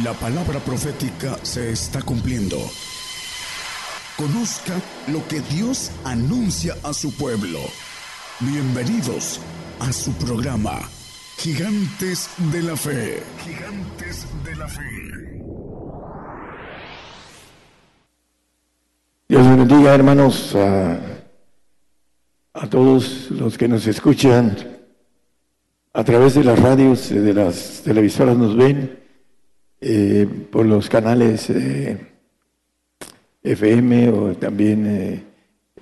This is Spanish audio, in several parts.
La palabra profética se está cumpliendo. Conozca lo que Dios anuncia a su pueblo. Bienvenidos a su programa, Gigantes de la Fe. Gigantes de la Fe. Dios bendiga, hermanos, a, a todos los que nos escuchan a través de las radios, de las televisoras nos ven eh, por los canales eh, FM o también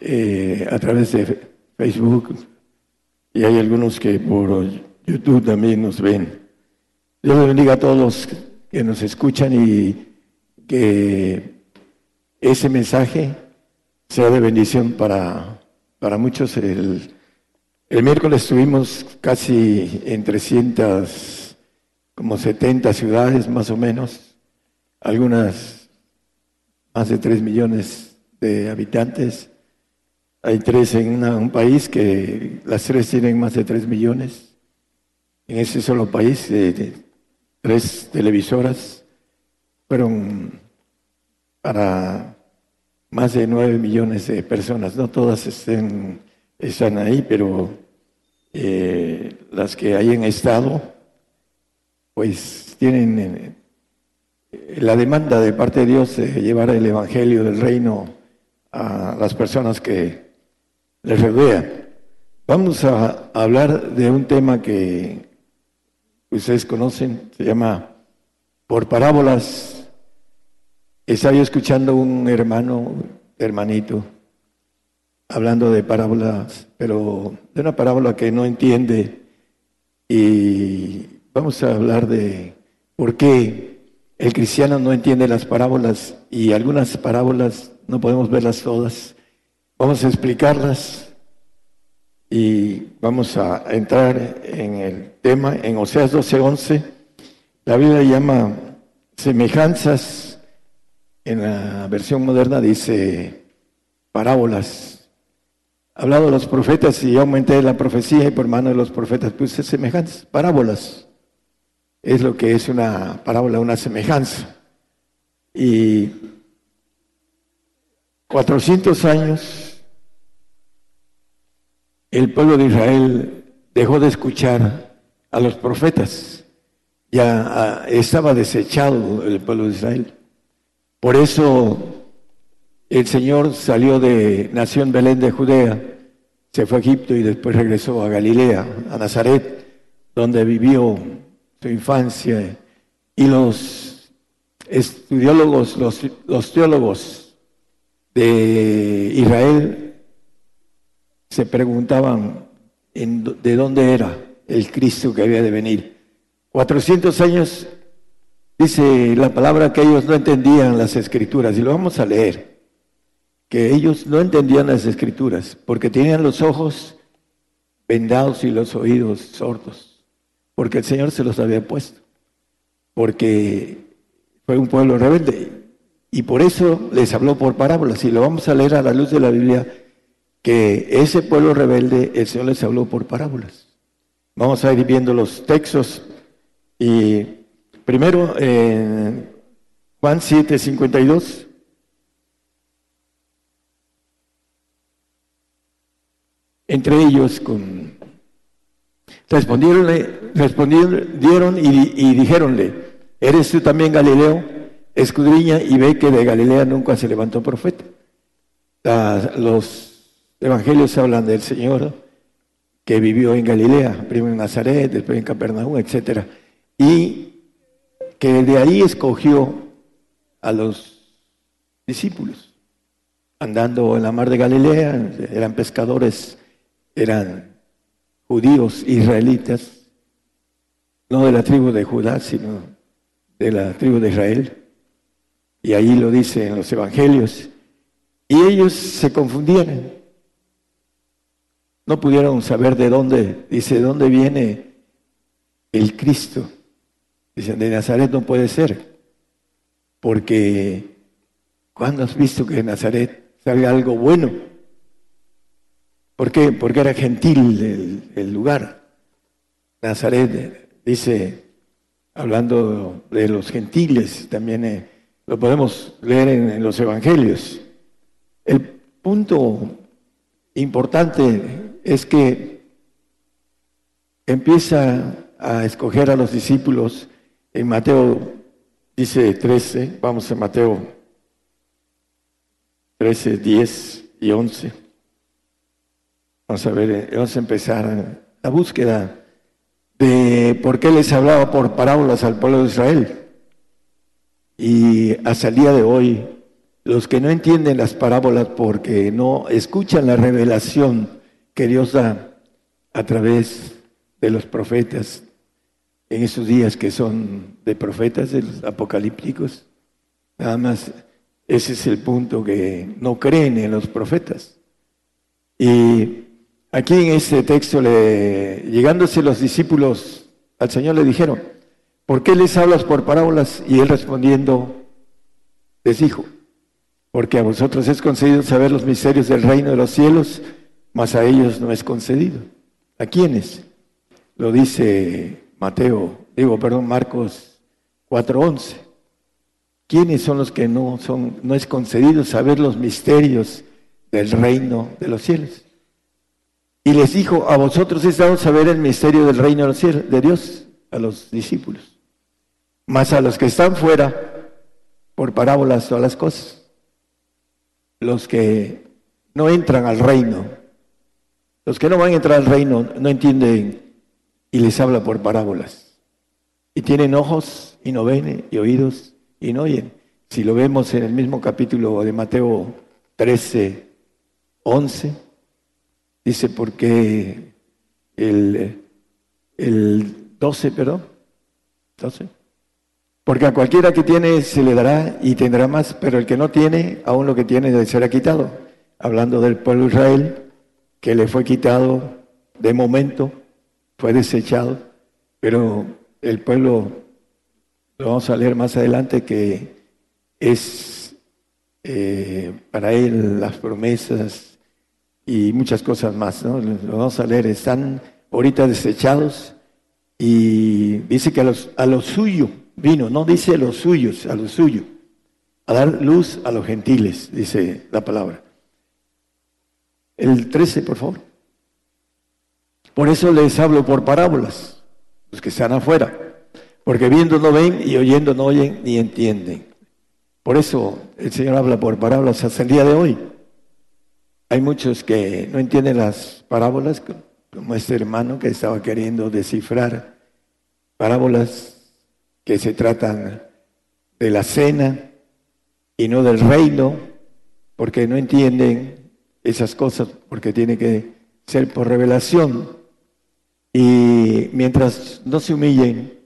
eh, a través de Facebook y hay algunos que por YouTube también nos ven. Dios bendiga a todos los que nos escuchan y que ese mensaje sea de bendición para, para muchos. El, el miércoles estuvimos casi en 300 como 70 ciudades más o menos, algunas más de 3 millones de habitantes. Hay tres en un país que las tres tienen más de 3 millones. En ese solo país, tres televisoras fueron para más de 9 millones de personas. No todas están ahí, pero eh, las que hayan estado pues tienen eh, la demanda de parte de Dios de llevar el Evangelio del Reino a las personas que les rodean. Vamos a hablar de un tema que ustedes conocen, se llama por parábolas. Estaba yo escuchando un hermano, hermanito, hablando de parábolas, pero de una parábola que no entiende y Vamos a hablar de por qué el cristiano no entiende las parábolas y algunas parábolas no podemos verlas todas. Vamos a explicarlas y vamos a entrar en el tema en Oseas 12:11. La Biblia llama semejanzas, en la versión moderna dice parábolas. Hablado de los profetas y aumenté la profecía y por mano de los profetas puse semejanzas, parábolas es lo que es una parábola, una semejanza. Y 400 años el pueblo de Israel dejó de escuchar a los profetas. Ya ah, estaba desechado el pueblo de Israel. Por eso el Señor salió de, nació en Belén de Judea, se fue a Egipto y después regresó a Galilea, a Nazaret, donde vivió su infancia y los estudiólogos, los, teólogos de Israel se preguntaban de dónde era el Cristo que había de venir. 400 años, dice la palabra que ellos no entendían las escrituras, y lo vamos a leer, que ellos no entendían las escrituras, porque tenían los ojos vendados y los oídos sordos porque el Señor se los había puesto, porque fue un pueblo rebelde. Y por eso les habló por parábolas. Y lo vamos a leer a la luz de la Biblia, que ese pueblo rebelde, el Señor les habló por parábolas. Vamos a ir viendo los textos. Y primero, Juan 7, 52. Entre ellos con Respondieronle, respondieron y, y dijéronle, ¿eres tú también Galileo? Escudriña y ve que de Galilea nunca se levantó profeta. los evangelios hablan del Señor que vivió en Galilea, primero en Nazaret, después en Capernaum, etc. Y que de ahí escogió a los discípulos, andando en la mar de Galilea, eran pescadores, eran judíos israelitas, no de la tribu de Judá, sino de la tribu de Israel. Y ahí lo dice en los evangelios. Y ellos se confundieron. No pudieron saber de dónde, dice, de dónde viene el Cristo. Dicen, de Nazaret no puede ser. Porque, ¿cuándo has visto que de Nazaret salga algo bueno? ¿Por qué? Porque era gentil el, lugar. Nazaret, dice hablando de los gentiles, también eh, lo podemos leer en, los evangelios. El punto importante es que empieza a escoger a los discípulos en Mateo, dice 13, vamos a Mateo 13, 10 y 11. Vamos a ver, eh, vamos a empezar la búsqueda de por qué les hablaba por parábolas al pueblo de Israel. Y hasta el día de hoy, los que no entienden las parábolas porque no escuchan la revelación que Dios da a través de los profetas en esos días que son de profetas, de los apocalípticos, nada más ese es el punto que no creen en los profetas. Y Aquí en este texto, le, llegándose los discípulos al Señor le dijeron, ¿por qué les hablas por parábolas? Y él respondiendo, les dijo, porque a vosotros es concedido saber los misterios del reino de los cielos, mas a ellos no es concedido. ¿A quiénes? Lo dice Mateo, digo, perdón, Marcos 4:11. ¿Quiénes son los que no son no es concedido saber los misterios del reino de los cielos? Y les dijo, a vosotros es dado saber el misterio del reino de Dios, a los discípulos. Mas a los que están fuera, por parábolas todas las cosas. Los que no entran al reino, los que no van a entrar al reino no entienden y les habla por parábolas. Y tienen ojos y no ven, y oídos y no oyen. Si lo vemos en el mismo capítulo de Mateo 13, 11 Dice, porque el, el 12, perdón, 12. Porque a cualquiera que tiene se le dará y tendrá más, pero el que no tiene, aún lo que tiene será quitado. Hablando del pueblo de Israel, que le fue quitado de momento, fue desechado, pero el pueblo, lo vamos a leer más adelante, que es eh, para él las promesas y muchas cosas más. ¿no? Lo vamos a leer. Están ahorita desechados y dice que a los, a lo suyo vino, no dice a los suyos, a lo suyo, a dar luz a los gentiles, dice la palabra. El 13, por favor. Por eso les hablo por parábolas, los que están afuera, porque viendo no ven y oyendo no oyen ni entienden. Por eso el Señor habla por parábolas hasta el día de hoy. Hay muchos que no entienden las parábolas, como este hermano que estaba queriendo descifrar parábolas que se tratan de la cena y no del reino, porque no entienden esas cosas, porque tiene que ser por revelación. Y mientras no se humillen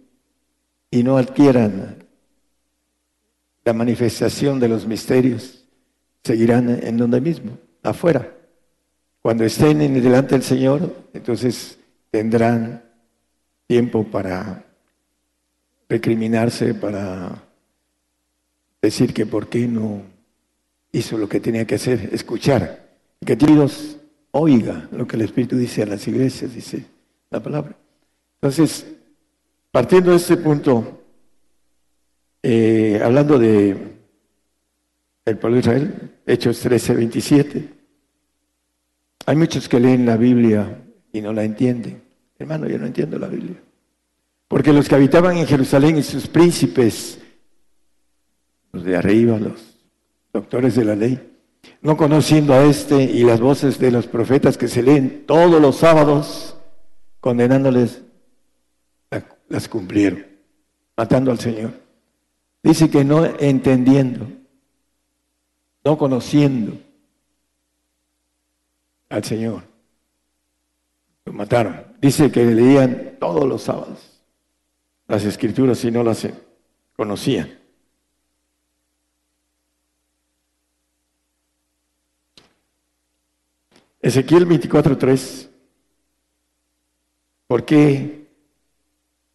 y no adquieran la manifestación de los misterios, seguirán en donde mismo afuera. Cuando estén en delante del Señor, entonces tendrán tiempo para recriminarse, para decir que por qué no hizo lo que tenía que hacer, escuchar. Que Dios oiga lo que el Espíritu dice a las iglesias, dice la palabra. Entonces, partiendo de este punto, eh, hablando de el pueblo de Israel, Hechos 13, 27. Hay muchos que leen la Biblia y no la entienden. Hermano, yo no entiendo la Biblia. Porque los que habitaban en Jerusalén y sus príncipes, los de arriba, los doctores de la ley, no conociendo a este y las voces de los profetas que se leen todos los sábados, condenándoles, las cumplieron, matando al Señor. Dice que no entendiendo no conociendo al Señor. Lo mataron. Dice que leían todos los sábados las escrituras y no las conocían. Ezequiel 24:3. ¿Por qué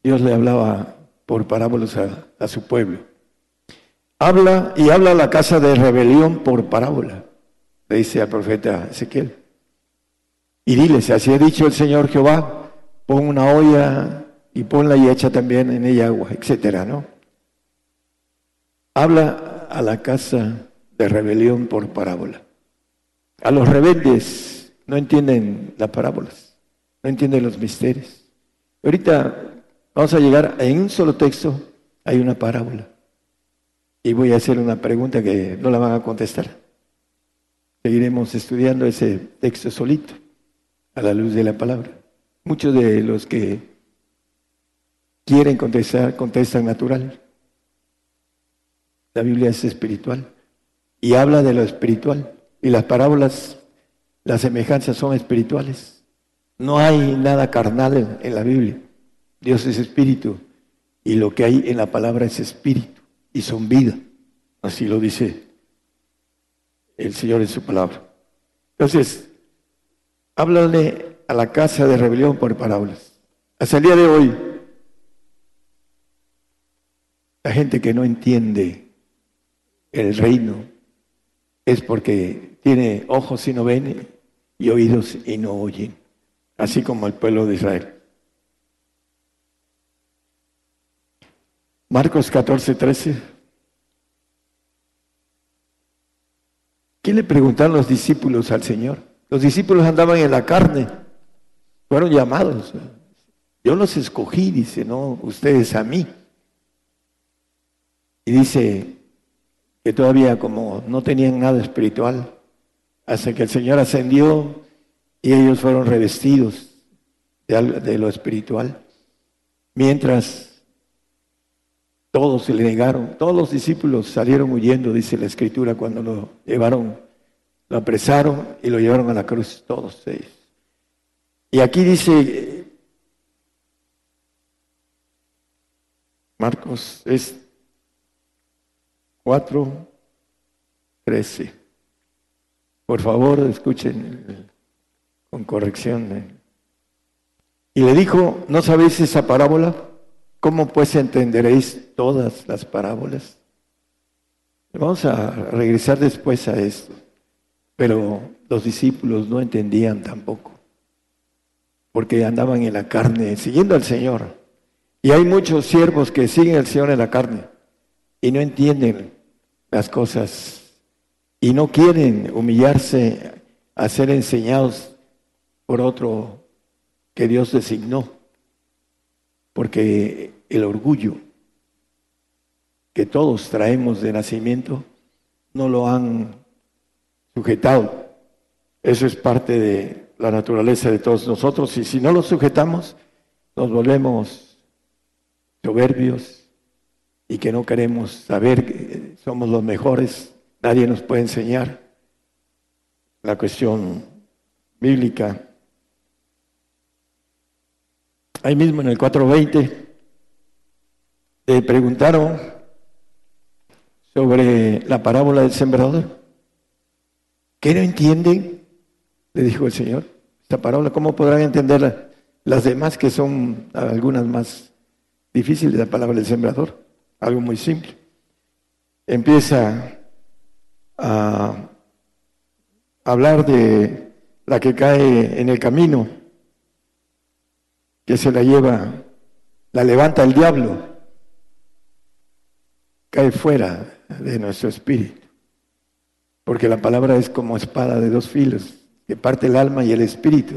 Dios le hablaba por parábolas a su pueblo? Habla y habla la casa de rebelión por parábola, le dice al profeta Ezequiel. Y diles, así ha dicho el Señor Jehová, pon una olla y ponla y echa también en ella agua, etcétera, ¿no? Habla a la casa de rebelión por parábola. A los rebeldes no entienden las parábolas, no entienden los misterios. Ahorita vamos a llegar en un solo texto, hay una parábola. Y voy a hacer una pregunta que no la van a contestar. Seguiremos estudiando ese texto solito, a la luz de la palabra. Muchos de los que quieren contestar, contestan natural. La Biblia es espiritual y habla de lo espiritual. Y las parábolas, las semejanzas son espirituales. No hay nada carnal en la Biblia. Dios es espíritu y lo que hay en la palabra es espíritu y son vida. Así lo dice el Señor en su palabra. Entonces, háblale a la casa de rebelión por parábolas. Hasta el día de hoy, la gente que no entiende el reino es porque tiene ojos y no ven y oídos y no oyen, así como el pueblo de Israel. Marcos 14, 13. ¿Qué le preguntaron los discípulos al Señor? Los discípulos andaban en la carne, fueron llamados. Yo los escogí, dice, no ustedes a mí. Y dice que todavía como no tenían nada espiritual, hasta que el Señor ascendió y ellos fueron revestidos de, de lo espiritual. Mientras todos se le negaron, todos los discípulos salieron huyendo, dice la escritura, cuando lo llevaron, lo apresaron y lo llevaron a la cruz, todos ellos. Y aquí dice, Marcos es 4, 13. Por favor, escuchen con corrección. Y le dijo, ¿no sabéis esa parábola? ¿Cómo pues entenderéis todas las parábolas? Vamos a regresar después a esto, pero los discípulos no entendían tampoco, porque andaban en la carne, siguiendo al Señor. Y hay muchos siervos que siguen al Señor en la carne y no entienden las cosas y no quieren humillarse a ser enseñados por otro que Dios designó porque el orgullo que todos traemos de nacimiento no lo han sujetado. Eso es parte de la naturaleza de todos nosotros y si no lo sujetamos, nos volvemos soberbios y que no queremos saber que somos los mejores, nadie nos puede enseñar la cuestión bíblica ahí mismo en el 420, le preguntaron sobre la parábola del sembrador. ¿Qué no entienden? Le dijo el Señor. Esta parábola, ¿cómo podrán entenderla? Las demás que son algunas más difíciles, la palabra del sembrador, algo muy simple. Empieza a hablar de la que cae en el camino que se la lleva, la levanta el diablo, cae fuera de nuestro espíritu. Porque la palabra es como espada de dos filos, que parte el alma y el espíritu.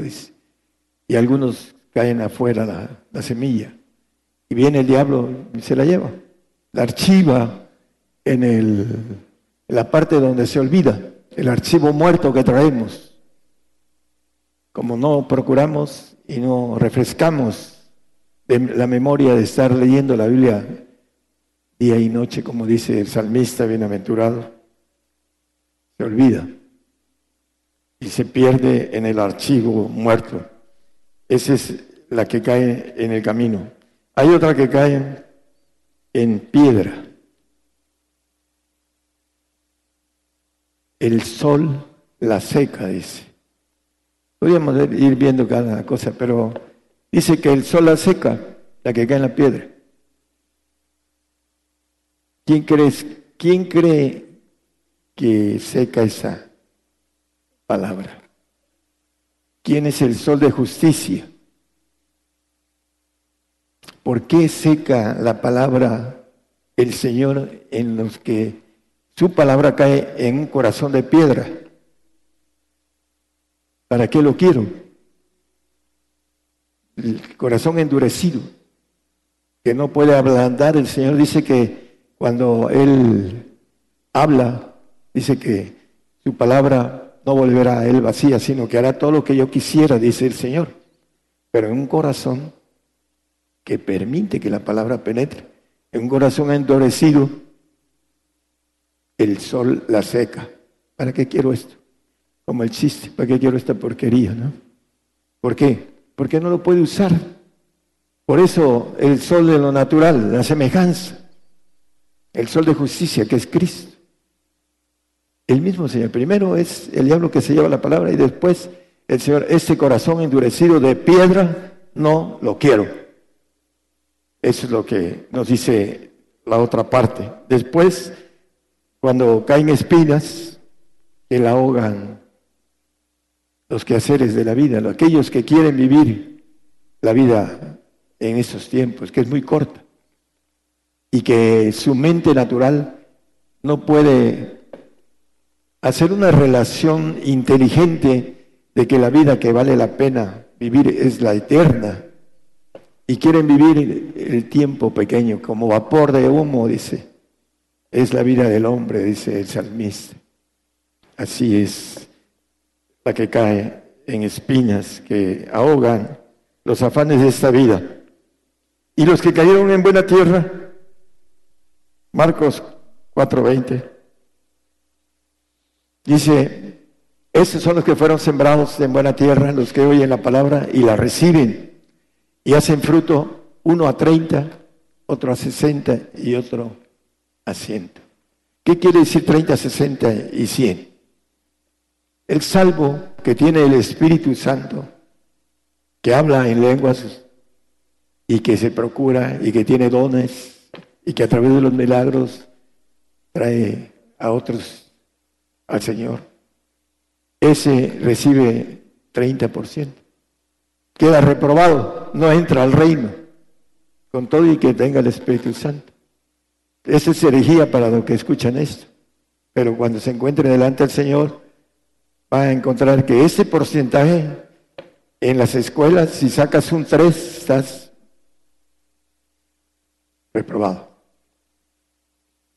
Y algunos caen afuera la, la semilla. Y viene el diablo y se la lleva. La archiva en, el, en la parte donde se olvida, el archivo muerto que traemos. Como no procuramos y no refrescamos la memoria de estar leyendo la Biblia día y noche, como dice el salmista bienaventurado, se olvida y se pierde en el archivo muerto. Esa es la que cae en el camino. Hay otra que cae en piedra. El sol la seca, dice. Podríamos ir viendo cada cosa, pero dice que el sol la seca, la que cae en la piedra. ¿Quién, crees, ¿Quién cree que seca esa palabra? ¿Quién es el sol de justicia? ¿por qué seca la palabra el Señor en los que su palabra cae en un corazón de piedra? ¿Para qué lo quiero? El corazón endurecido, que no puede ablandar. El Señor dice que cuando Él habla, dice que su palabra no volverá a Él vacía, sino que hará todo lo que yo quisiera, dice el Señor. Pero en un corazón que permite que la palabra penetre, en un corazón endurecido, el sol la seca. ¿Para qué quiero esto? Como el chiste, ¿para qué quiero esta porquería? ¿no? ¿Por qué? Porque no lo puede usar. Por eso el sol de lo natural, la semejanza, el sol de justicia que es Cristo. El mismo Señor. Primero es el diablo que se lleva la palabra y después el Señor, este corazón endurecido de piedra, no lo quiero. Eso es lo que nos dice la otra parte. Después, cuando caen espinas que la ahogan los quehaceres de la vida, aquellos que quieren vivir la vida en estos tiempos, que es muy corta, y que su mente natural no puede hacer una relación inteligente de que la vida que vale la pena vivir es la eterna, y quieren vivir el tiempo pequeño como vapor de humo, dice, es la vida del hombre, dice el salmista. Así es la que cae en espinas que ahogan los afanes de esta vida. Y los que cayeron en buena tierra, Marcos 4:20, dice, esos son los que fueron sembrados en buena tierra, los que oyen la palabra y la reciben y hacen fruto uno a 30, otro a 60 y otro a 100. ¿Qué quiere decir 30, 60 y 100? El salvo que tiene el Espíritu Santo, que habla en lenguas y que se procura y que tiene dones y que a través de los milagros trae a otros al Señor. Ese recibe 30%. Queda reprobado, no entra al reino, con todo y que tenga el Espíritu Santo. Esa es herejía para los que escuchan esto. Pero cuando se encuentre delante del Señor, va a encontrar que ese porcentaje en las escuelas, si sacas un 3, estás reprobado.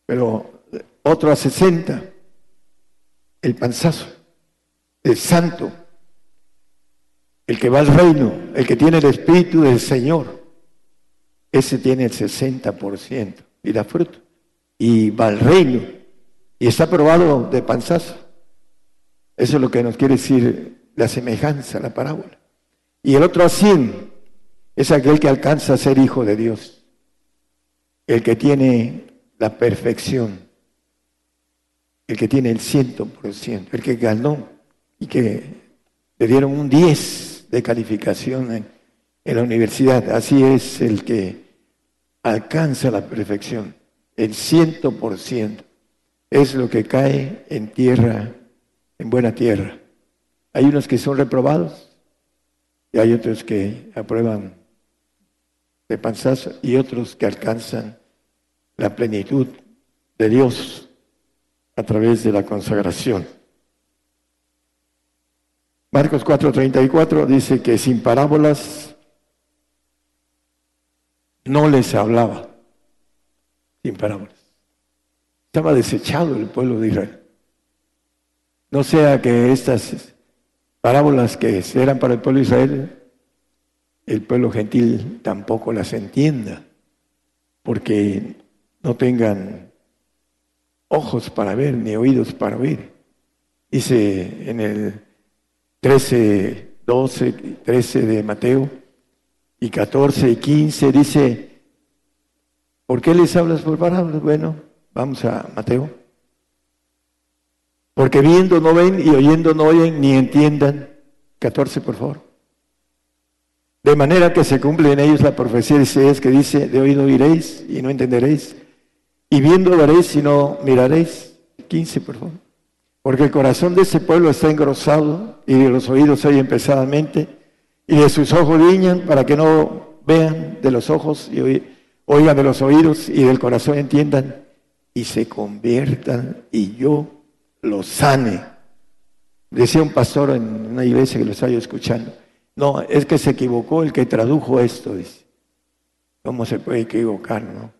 Pero otro a 60, el panzazo, el santo, el que va al reino, el que tiene el espíritu del Señor, ese tiene el 60% y da fruto. Y va al reino y está probado de panzazo. Eso es lo que nos quiere decir la semejanza, la parábola. Y el otro a es aquel que alcanza a ser hijo de Dios, el que tiene la perfección, el que tiene el ciento por ciento, el que ganó y que le dieron un 10 de calificación en, en la universidad. Así es el que alcanza la perfección, el ciento por ciento. Es lo que cae en tierra en buena tierra. Hay unos que son reprobados y hay otros que aprueban de panzazo y otros que alcanzan la plenitud de Dios a través de la consagración. Marcos 4:34 dice que sin parábolas no les hablaba, sin parábolas. Estaba desechado el pueblo de Israel. No sea que estas parábolas que eran para el pueblo de Israel, el pueblo gentil tampoco las entienda, porque no tengan ojos para ver ni oídos para oír. Dice en el 13, 12, 13 de Mateo y 14 y 15, dice, ¿por qué les hablas por parábolas? Bueno, vamos a Mateo porque viendo no ven y oyendo no oyen ni entiendan. 14, por favor. De manera que se cumple en ellos la profecía de Isaías que dice, de oído oiréis y no entenderéis, y viendo veréis y no miraréis. 15, por favor. Porque el corazón de ese pueblo está engrosado y de los oídos oyen pesadamente y de sus ojos guiñan para que no vean de los ojos y oigan de los oídos y del corazón entiendan y se conviertan y yo los sane. Decía un pastor en una iglesia que lo estaba escuchando. No, es que se equivocó el que tradujo esto, dice. ¿Cómo se puede equivocar, no?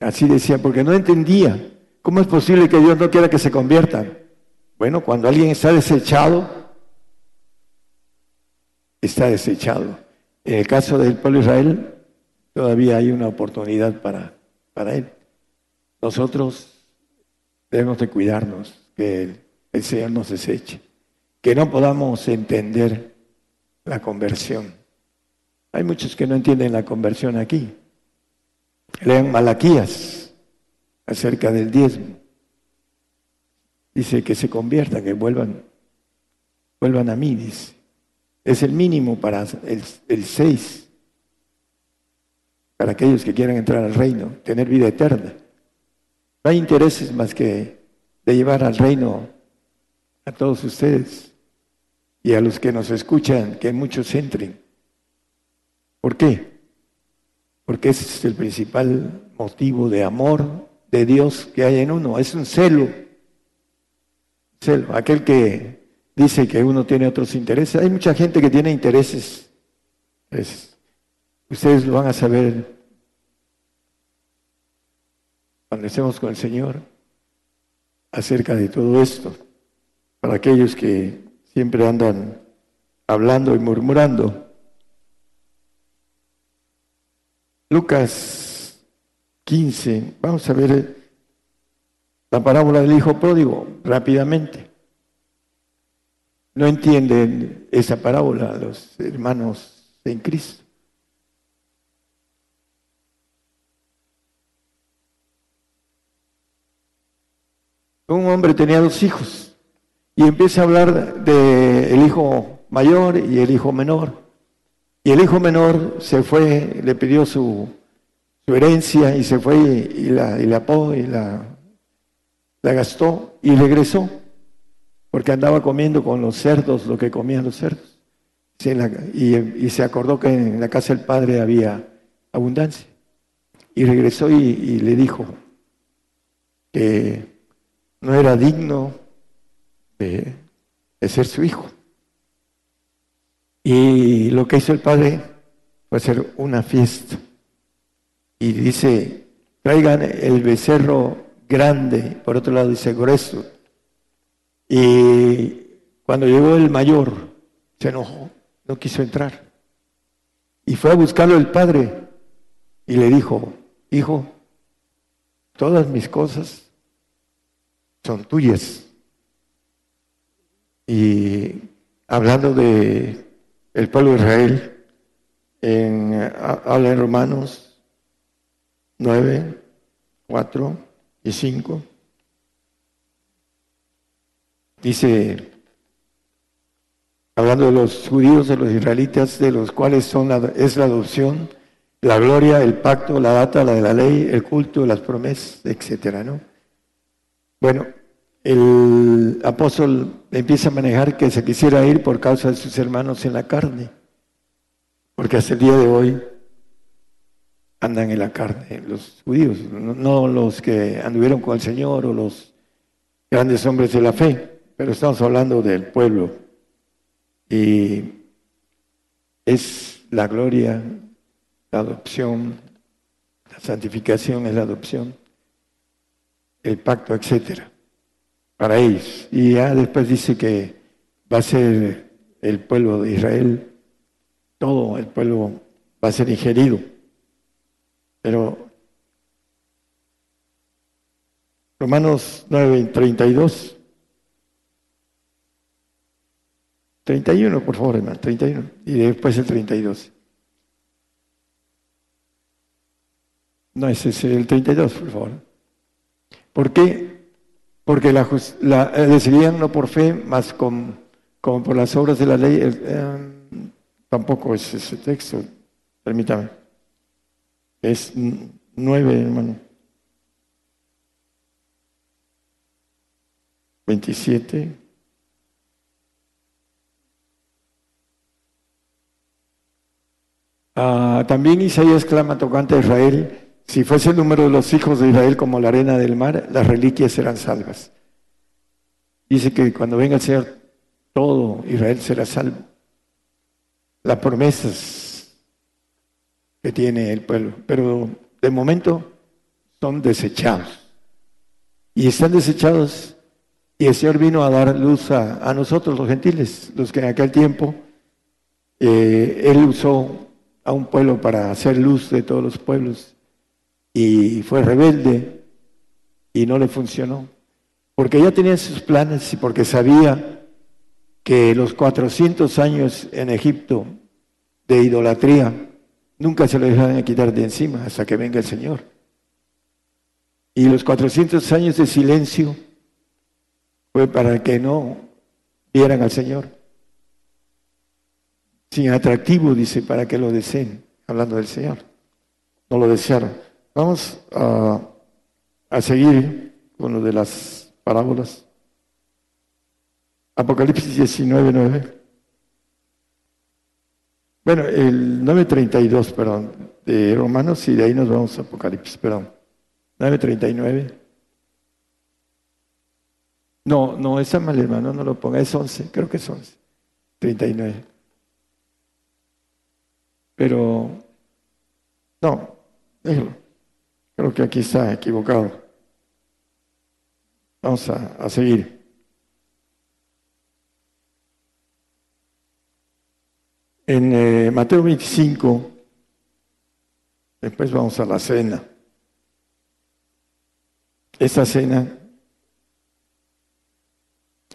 Así decía, porque no entendía. ¿Cómo es posible que Dios no quiera que se conviertan? Bueno, cuando alguien está desechado, está desechado. En el caso del pueblo de Israel, todavía hay una oportunidad para, para él. Nosotros debemos de cuidarnos, que el Señor nos deseche, que no podamos entender la conversión. Hay muchos que no entienden la conversión aquí. Lean Malaquías acerca del diezmo. Dice que se conviertan, que vuelvan, vuelvan a mí, dice. Es el mínimo para el, el seis, para aquellos que quieran entrar al reino, tener vida eterna. No hay intereses más que de llevar al reino a todos ustedes y a los que nos escuchan, que muchos entren. ¿Por qué? Porque es el principal motivo de amor de Dios que hay en uno. Es un celo. Celo. Aquel que dice que uno tiene otros intereses. Hay mucha gente que tiene intereses. ustedes lo van a saber cuando estemos con el Señor acerca de todo esto. Para aquellos que siempre andan hablando y murmurando. Lucas 15, vamos a ver la parábola del hijo pródigo rápidamente. No entienden esa parábola los hermanos en Cristo. Un hombre tenía dos hijos y empieza a hablar del hijo mayor y el hijo menor. Y el hijo menor se fue, le pidió su, herencia y se fue y, la, y y la, gastó y regresó, porque andaba comiendo con los cerdos lo que comían los cerdos. y, se acordó que en la casa del padre había abundancia. Y regresó y, le dijo que no era digno de ser su hijo. Y lo que hizo el padre fue hacer una fiesta. Y dice, traigan el becerro grande, por otro lado dice grueso. Y cuando llegó el mayor, se enojó, no quiso entrar. Y fue a buscarlo el padre y le dijo, hijo, todas mis cosas son tuyas. Y hablando de el pueblo de Israel, en, habla en Romanos 9, 4 y 5. Dice, hablando de los judíos, de los israelitas, de los cuales son es la adopción, la gloria, el pacto, la data, la de la ley, el culto, las promesas, etcétera, ¿no? Bueno, el apóstol empieza a manejar que se quisiera ir por causa de sus hermanos en la carne, porque hasta el día de hoy andan en la carne los judíos, no los que anduvieron con el Señor o los grandes hombres de la fe, pero estamos hablando del pueblo. Y es la gloria, la adopción, la santificación es la adopción, el pacto, etcétera para ellos. Y ya después dice que va a ser el pueblo de Israel, todo el pueblo va a ser ingerido. Pero Romanos 9, 32. 31, por favor, hermano, 31. Y después el 32. No, ese es el 32, por favor. ¿Por qué? Porque la, la eh, decidían no por fe, más con, como por las obras de la ley. Eh, tampoco es ese texto, permítame. Es nueve, hermano. 27. Ah, también Isaías clama tocante a Israel, si fuese el número de los hijos de Israel como la arena del mar, las reliquias serán salvas. Dice que cuando venga el Señor, todo Israel será salvo. Las promesas que tiene el pueblo, pero de momento son desechados. Y están desechados y el Señor vino a dar luz a, nosotros los gentiles, los que en aquel tiempo eh, Él usó a un pueblo para hacer luz de todos los pueblos y fue rebelde y no le funcionó. Porque ya tenía sus planes y porque sabía que los 400 años en Egipto de idolatría nunca se lo dejaban quitar de encima hasta que venga el Señor. Y los 400 años de silencio fue para que no vieran al Señor. Sin atractivo, dice, para que lo deseen, hablando del Señor. No lo desearon. Vamos a, a seguir con lo de las parábolas. Apocalipsis 19, 9. Bueno, el 9.32, perdón, de Romanos y de ahí nos vamos a Apocalipsis, perdón. 9.39. No, no, esa mal hermano, no lo ponga, es 11, creo que es 11, 39. Pero, no, déjalo. Creo que aquí está equivocado. Vamos a, seguir. En eh, Mateo 25, después vamos a la cena. Esta cena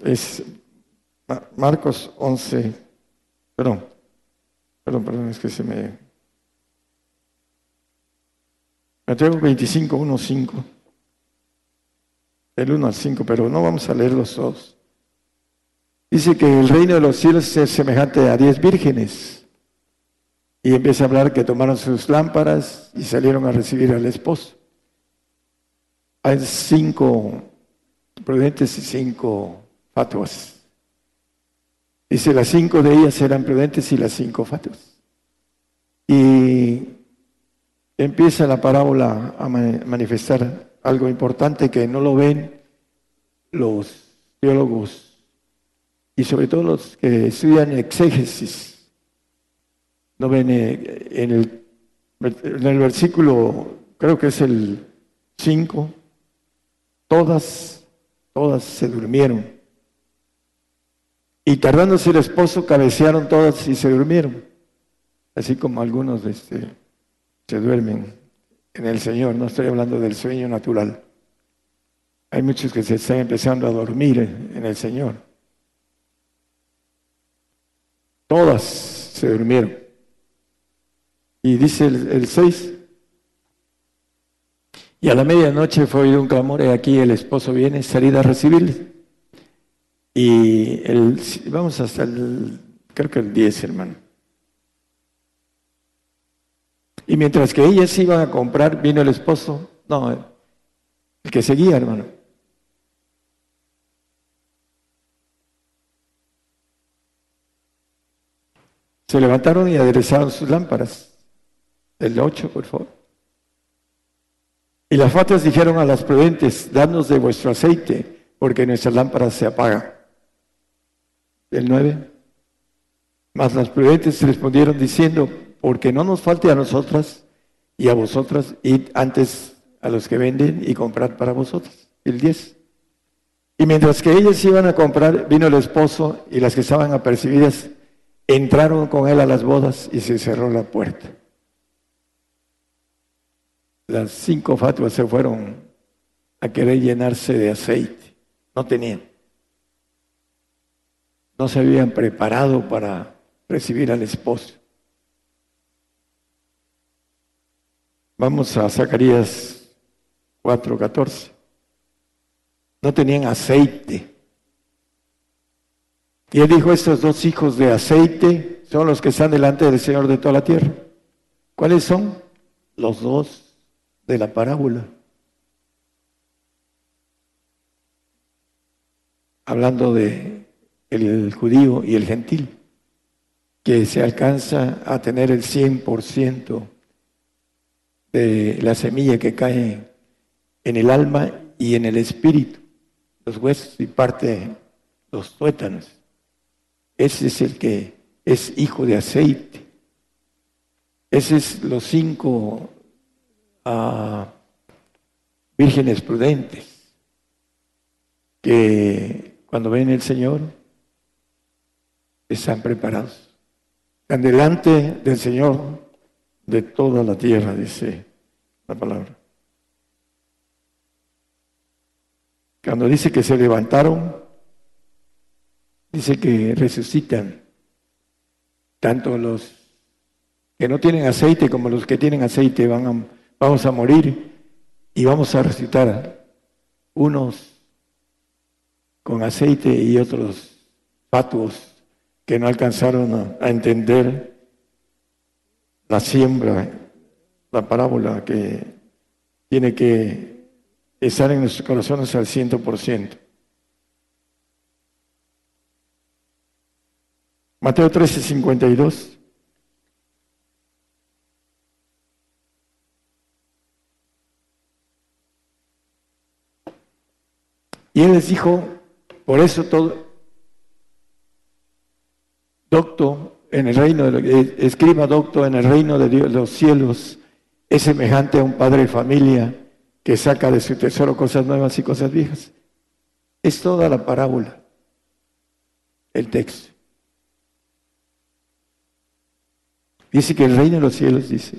es Marcos 11, perdón, perdón, perdón, es que se me... Mateo 25, 1, 5, el 1 al 5, pero no vamos a leer los dos. Dice que el reino de los cielos es semejante a diez vírgenes. Y empieza a hablar que tomaron sus lámparas y salieron a recibir al esposo. Hay cinco prudentes y cinco fatuas. Dice, las cinco de ellas eran prudentes y las cinco fatuas. Y empieza la parábola a manifestar algo importante que no lo ven los teólogos y sobre todo los que estudian exégesis. No ven eh, en el, en el versículo, creo que es el 5, todas, todas se durmieron y tardándose el esposo, cabecearon todas y se durmieron. Así como algunos este, se duermen en el Señor. No estoy hablando del sueño natural. Hay muchos que se están empezando a dormir en el Señor. Todas se durmieron. Y dice el 6, y a la medianoche fue oído un clamor, y aquí el esposo viene, salida a recibirle. Y el, vamos hasta el, creo que el 10, hermano. Y mientras que ellas iban a comprar, vino el esposo, no, el que seguía, hermano. Se levantaron y aderezaron sus lámparas. El 8, por favor. Y las fatas dijeron a las prudentes, danos de vuestro aceite, porque nuestra lámpara se apaga el 9. Mas las prudentes respondieron diciendo, porque no nos falte a nosotras y a vosotras, id antes a los que venden y comprad para vosotros. El 10. Y mientras que ellas iban a comprar, vino el esposo y las que estaban apercibidas entraron con él a las bodas y se cerró la puerta. Las cinco fatuas se fueron a querer llenarse de aceite. No tenían no se habían preparado para recibir al esposo. Vamos a Zacarías 4:14. No tenían aceite. Y él dijo, estos dos hijos de aceite son los que están delante del Señor de toda la tierra. ¿Cuáles son? Los dos de la parábola. Hablando de el judío y el gentil. que se alcanza a tener el 100% de la semilla que cae en el alma y en el espíritu, los huesos y parte los tuétanos. Ese es el que es hijo de aceite. Ese es los cinco ah, vírgenes prudentes que cuando ven el Señor están preparados. Están delante del Señor de toda la tierra, dice la palabra. Cuando dice que se levantaron, dice que resucitan tanto los que no tienen aceite como los que tienen aceite van vamos a morir y vamos a resucitar unos con aceite y otros fatuos que no alcanzaron a entender la siembra, la parábola que tiene que estar en nuestros corazones al ciento por ciento. Mateo 13, 52. Y él les dijo, por eso todo, docto en el reino, de, eh, escriba docto en el reino de Dios, los cielos, es semejante a un padre de familia que saca de su tesoro cosas nuevas y cosas viejas. Es toda la parábola, el texto. Dice que el reino de los cielos, dice,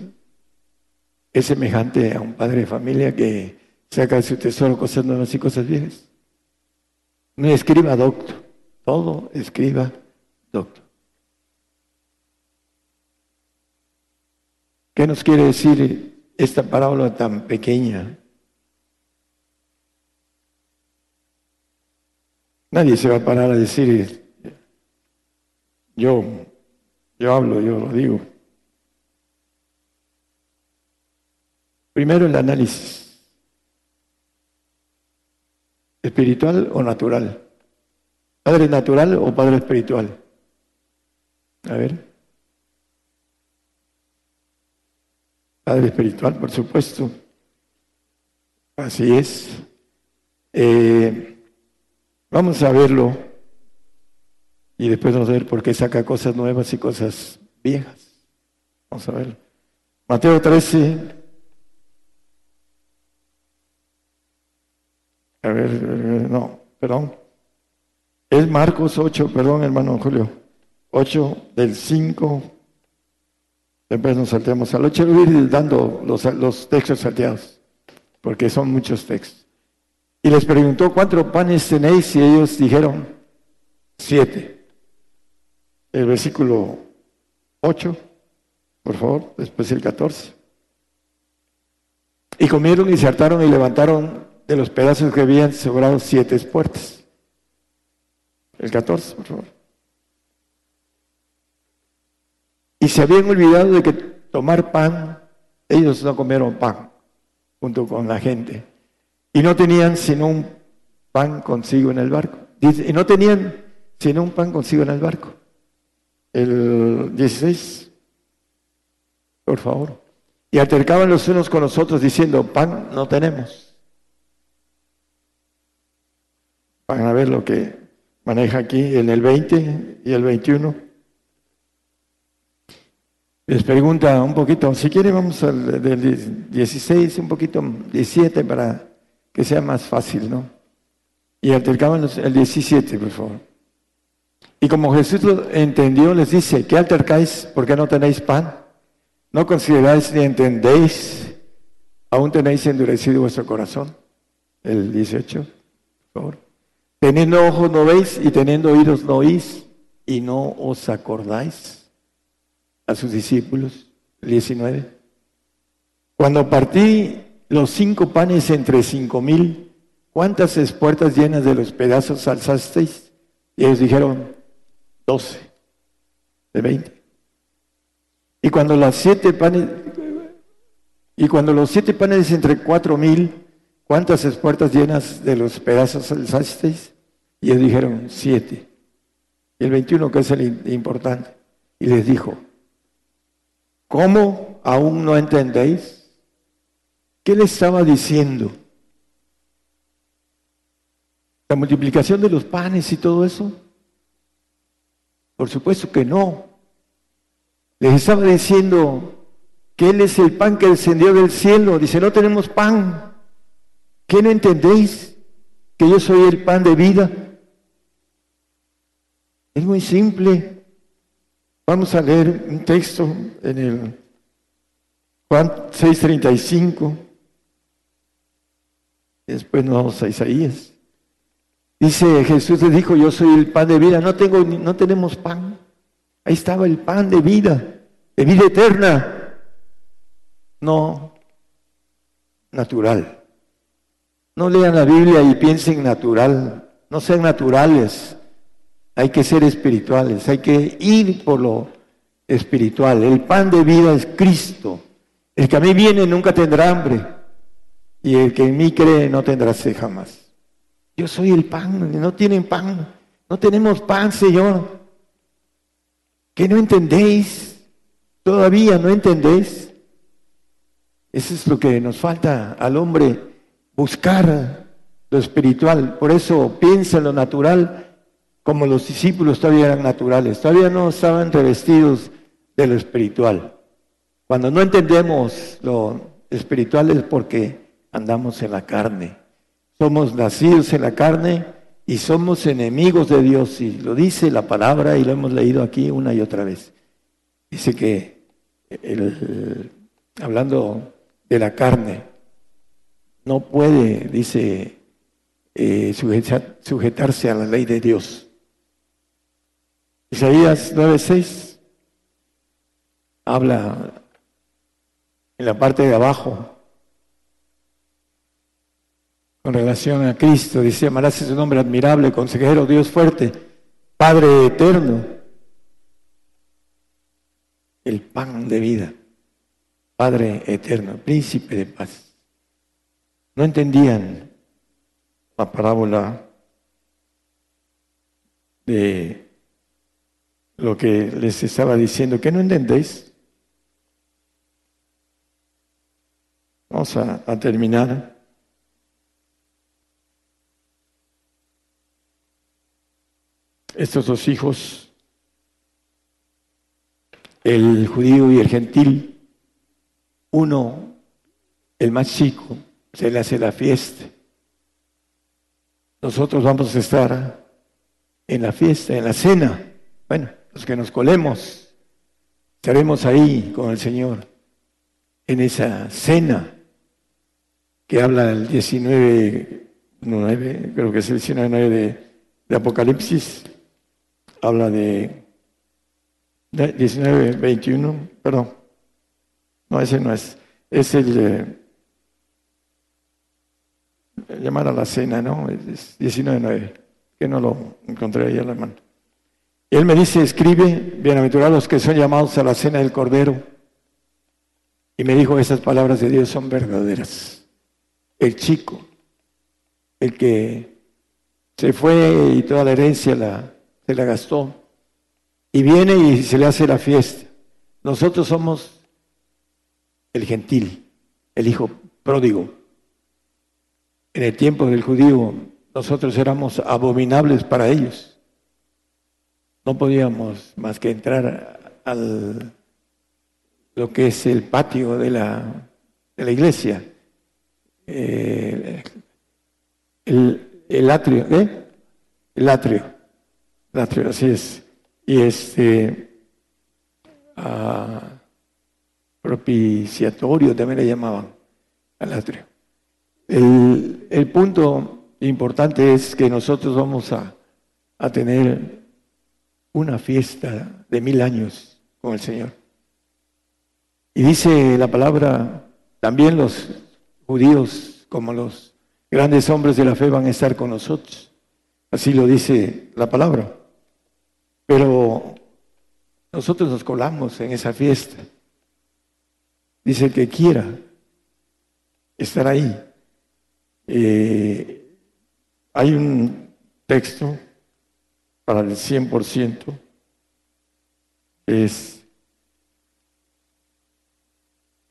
es semejante a un padre de familia que saca de su tesoro cosas nuevas y cosas viejas. No escriba docto, todo escriba docto. ¿Qué nos quiere decir esta parábola tan pequeña? Nadie se va a parar a decir, yo, yo hablo, yo lo digo. Primero el análisis. ¿Espiritual o natural? ¿Padre natural o padre espiritual? A ver. Padre espiritual, por supuesto. Así es. Eh, vamos a verlo y después vamos a ver por qué saca cosas nuevas y cosas viejas. Vamos a verlo. Mateo 13, A ver, no, perdón. Es Marcos 8, perdón, hermano Julio. 8 del 5. Después nos salteamos al 8. Voy a ir dando los, los textos salteados, porque son muchos textos. Y les preguntó, ¿cuántos panes tenéis? Y ellos dijeron, siete. El versículo 8, por favor, después el 14. Y comieron y se hartaron y levantaron de los pedazos que habían sobrado siete puertas. El 14, por favor. Y se habían olvidado de que tomar pan, ellos no comieron pan junto con la gente. Y no tenían sino un pan consigo en el barco. y no tenían sino un pan consigo en el barco. El 16, por favor. Y altercaban los unos con los otros diciendo, pan no tenemos. Van a ver lo que maneja aquí en el 20 y el 21. Les pregunta un poquito, si quiere vamos al del 16, un poquito 17 para que sea más fácil, ¿no? Y altercaban el 17, por favor. Y como Jesús lo entendió, les dice, ¿qué altercáis? ¿Por qué no tenéis pan? ¿No consideráis ni entendéis? ¿Aún tenéis endurecido vuestro corazón? El 18, por favor. Teniendo ojos no veis y teniendo oídos no oís y no os acordáis a sus discípulos. 19. Cuando partí los cinco panes entre cinco mil, ¿cuántas espuertas llenas de los pedazos alzasteis? Y ellos dijeron, doce de veinte. Y cuando las siete panes, y cuando los siete panes entre cuatro mil, ¿Cuántas espuertas llenas de los pedazos alzasteis? Y ellos dijeron, siete. Y el 21, que es el importante. y les dijo, ¿cómo aún no entendéis? ¿Qué le estaba diciendo? ¿La multiplicación de los panes y todo eso? Por supuesto que no. Les estaba diciendo que Él es el pan que descendió del cielo. Dice, no tenemos pan. ¿Qué no entendéis? Que yo soy el pan de vida. Es muy simple. Vamos a leer un texto en el Juan 6:35. Después nos vamos a Isaías. Dice Jesús le dijo, yo soy el pan de vida. No, tengo, no tenemos pan. Ahí estaba el pan de vida, de vida eterna. No natural. No lean la Biblia y piensen natural. No sean naturales. Hay que ser espirituales, hay que ir por lo espiritual. El pan de vida es Cristo. El que a mí viene nunca tendrá hambre y el que en mí cree no tendrá sed jamás. Yo soy el pan, no tienen pan, no tenemos pan, Señor. ¿Qué no entendéis? Todavía no entendéis. Eso es lo que nos falta al hombre, buscar lo espiritual. Por eso piensa en lo natural como los discípulos todavía eran naturales, todavía no estaban revestidos de lo espiritual. Cuando no entendemos lo espiritual es porque andamos en la carne. Somos nacidos en la carne y somos enemigos de Dios. Y lo dice la palabra y lo hemos leído aquí una y otra vez. Dice que hablando de la carne, no puede, dice, eh, sujetarse a la ley de Dios. Isaías 9:6 habla en la parte de abajo con relación a Cristo. Dice, amarás su nombre admirable, consejero, Dios fuerte, Padre eterno, el pan de vida, Padre eterno, príncipe de paz. No entendían la parábola de lo que les estaba diciendo, que no entendéis. Vamos a, terminar. Estos dos hijos, el judío y el gentil, uno, el más chico, se le hace la fiesta. Nosotros vamos a estar en la fiesta, en la cena. Bueno, los que nos colemos, estaremos ahí con el Señor en esa cena que habla el 19, 9, creo que es el 19 de, de Apocalipsis, habla de, 19, 21, perdón, no, ese no es, es el eh, llamar a la cena, ¿no? Es 19, 9, que no lo encontré ahí a la mano. Él me dice, escribe, bienaventurados que son llamados a la cena del Cordero. Y me dijo, esas palabras de Dios son verdaderas. El chico, el que se fue y toda la herencia la, se la gastó, y viene y se le hace la fiesta. Nosotros somos el gentil, el hijo pródigo. En el tiempo del judío, nosotros éramos abominables para ellos no podíamos más que entrar al lo que es el patio de la, de la iglesia, eh, el, atrio, ¿eh? El atrio, el atrio, así es. Y este propiciatorio también le llamaban al atrio. El, el punto importante es que nosotros vamos a, a tener una fiesta de mil años con el Señor. Y dice la palabra, también los judíos como los grandes hombres de la fe van a estar con nosotros. Así lo dice la palabra. Pero nosotros nos colamos en esa fiesta. Dice el que quiera estar ahí. Eh, hay un texto para el 100%, es,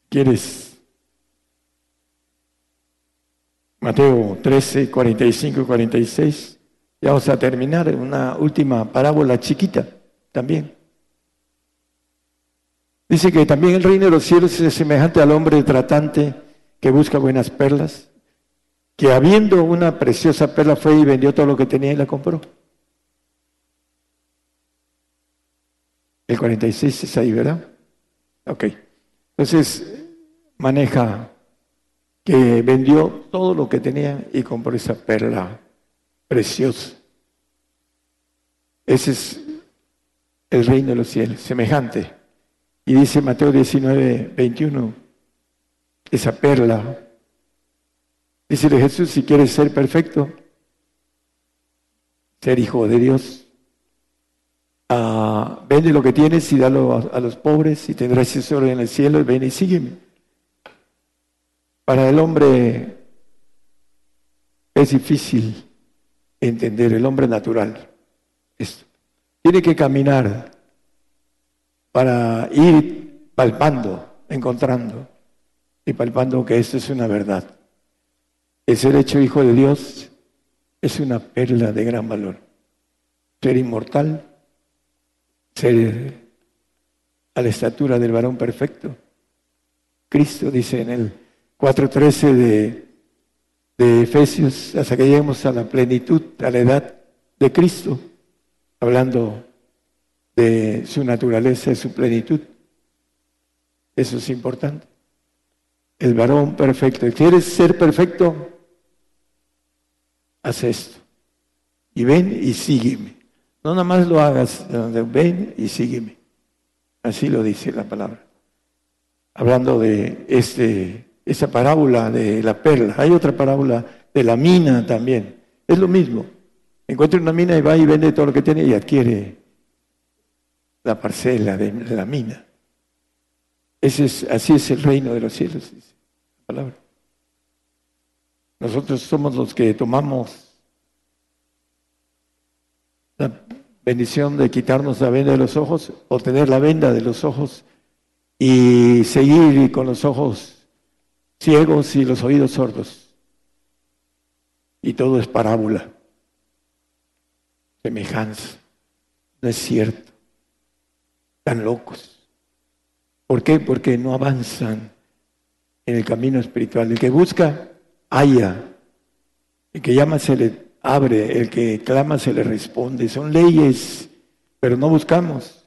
¿quieres? Mateo 13, 45 y 46. Ya vamos a terminar una última parábola chiquita también. Dice que también el reino de los cielos es semejante al hombre tratante que busca buenas perlas, que habiendo una preciosa perla fue y vendió todo lo que tenía y la compró. El 46 es ahí, ¿verdad? Ok. Entonces, maneja que vendió todo lo que tenía y compró esa perla preciosa. Ese es el reino de los cielos, semejante. Y dice Mateo 19, 21, esa perla. Dice Jesús, si quieres ser perfecto, ser hijo de Dios, ah, vende lo que tienes y dalo a, a los pobres y tendrás tesoro en el cielo, ven y sígueme. Para el hombre es difícil entender, el hombre natural. tiene que caminar para ir palpando, encontrando y palpando que esto es una verdad. El ser hecho hijo de Dios es una perla de gran valor. Ser inmortal, ser a la estatura del varón perfecto. Cristo dice en el 4.13 de, de Efesios, hasta que lleguemos a la plenitud, a la edad de Cristo, hablando de su naturaleza, de su plenitud. Eso es importante. El varón perfecto. ¿Quieres ser perfecto? Haz esto. Y ven y sígueme. No nada más lo hagas, ven y sígueme. Así lo dice la palabra. Hablando de este esa parábola de la perla. Hay otra parábola de la mina también. Es lo mismo. Encuentra una mina y va y vende todo lo que tiene y adquiere la parcela de la mina. Ese es, así es el reino de los cielos, dice la palabra. Nosotros somos los que tomamos la bendición de quitarnos la venda de los ojos o tener la venda de los ojos y seguir con los ojos ciegos y los oídos sordos. Y todo es parábola, semejanza. No es cierto. Están locos. ¿Por qué? Porque no avanzan en el camino espiritual. El que busca, haya. El que llama se le abre. El que clama se le responde. Son leyes, pero no buscamos.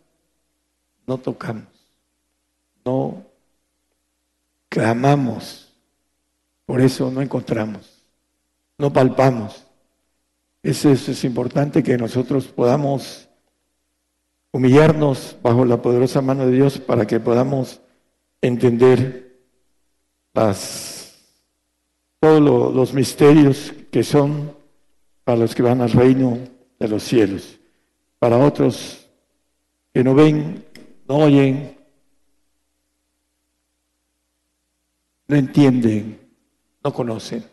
No tocamos. No clamamos por eso no encontramos, no palpamos. Eso, es importante que nosotros podamos humillarnos bajo la poderosa mano de Dios para que podamos entender las, todos los misterios que son para los que van al reino de los cielos. Para otros que no ven, no oyen, no entienden no conocen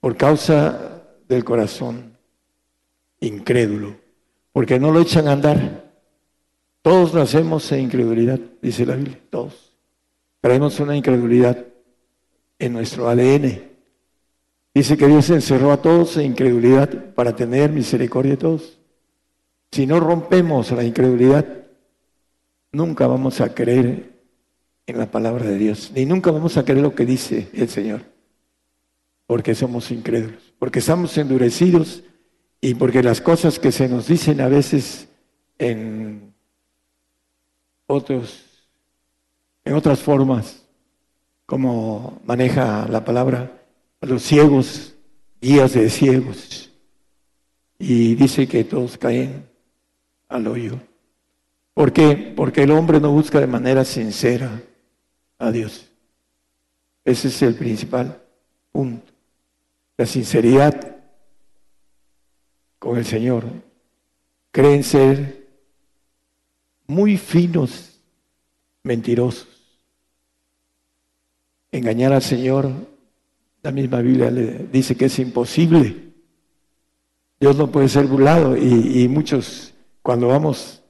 por causa del corazón incrédulo, porque no lo echan a andar. Todos nacemos en incredulidad, dice la Biblia, todos. Traemos una incredulidad en nuestro ADN. Dice que Dios encerró a todos en incredulidad para tener misericordia de todos. Si no rompemos la incredulidad, nunca vamos a creer en la palabra de Dios, ni nunca vamos a creer lo que dice el Señor porque somos incrédulos, porque estamos endurecidos y porque las cosas que se nos dicen a veces en otros en otras formas como maneja la palabra los ciegos, guías de ciegos y dice que todos caen al hoyo. ¿Por qué? Porque el hombre no busca de manera sincera a Dios. Ese es el principal punto la sinceridad con el Señor, creen ser muy finos, mentirosos. Engañar al Señor, la misma Biblia le dice que es imposible. Dios no puede ser burlado y, muchos, cuando vamos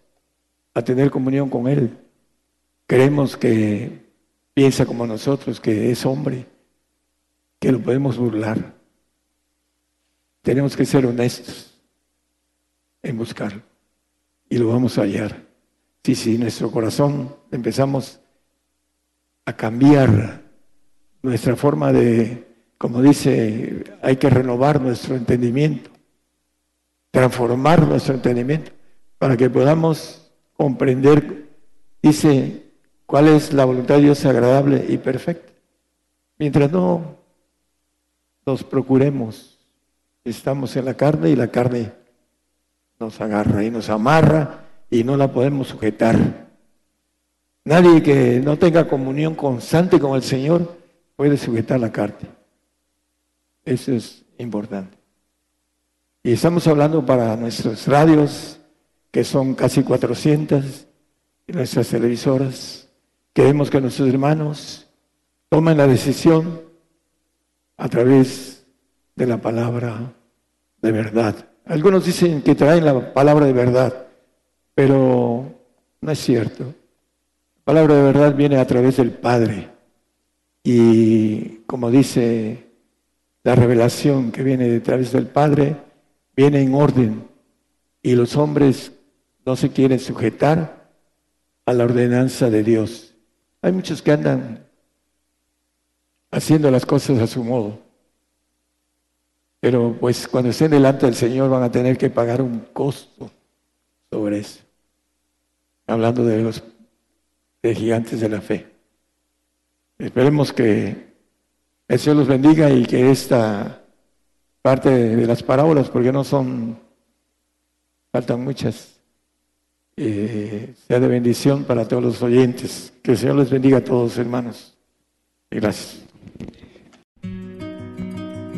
a tener comunión con Él. Creemos que piensa como nosotros, que es hombre, que lo podemos burlar. Tenemos que ser honestos en buscarlo y lo vamos a hallar. Si, si nuestro corazón empezamos a cambiar nuestra forma de, como dice, hay que renovar nuestro entendimiento, transformar nuestro entendimiento para que podamos comprender, dice, cuál es la voluntad de Dios agradable y perfecta. Mientras no nos procuremos, estamos en la carne y la carne nos agarra y nos amarra y no la podemos sujetar. Nadie que no tenga comunión constante con el Señor puede sujetar la carne. Eso es importante. Y estamos hablando para nuestras radios, que son casi 400, y nuestras televisoras. Queremos que nuestros hermanos tomen la decisión a través de la palabra de verdad. Algunos dicen que traen la palabra de verdad, pero no es cierto. La palabra de verdad viene a través del Padre. Y como dice la revelación que viene a través del Padre, viene en orden. Y los hombres no se quieren sujetar a la ordenanza de Dios. Hay muchos que andan haciendo las cosas a su modo. Pero pues cuando estén delante del Señor van a tener que pagar un costo sobre eso. Hablando de los gigantes de la fe. Esperemos que el Señor los bendiga y que esta parte de las parábolas, porque no son, faltan muchas, eh, sea de bendición para todos los oyentes. Que el Señor les bendiga a todos, hermanos. Y gracias.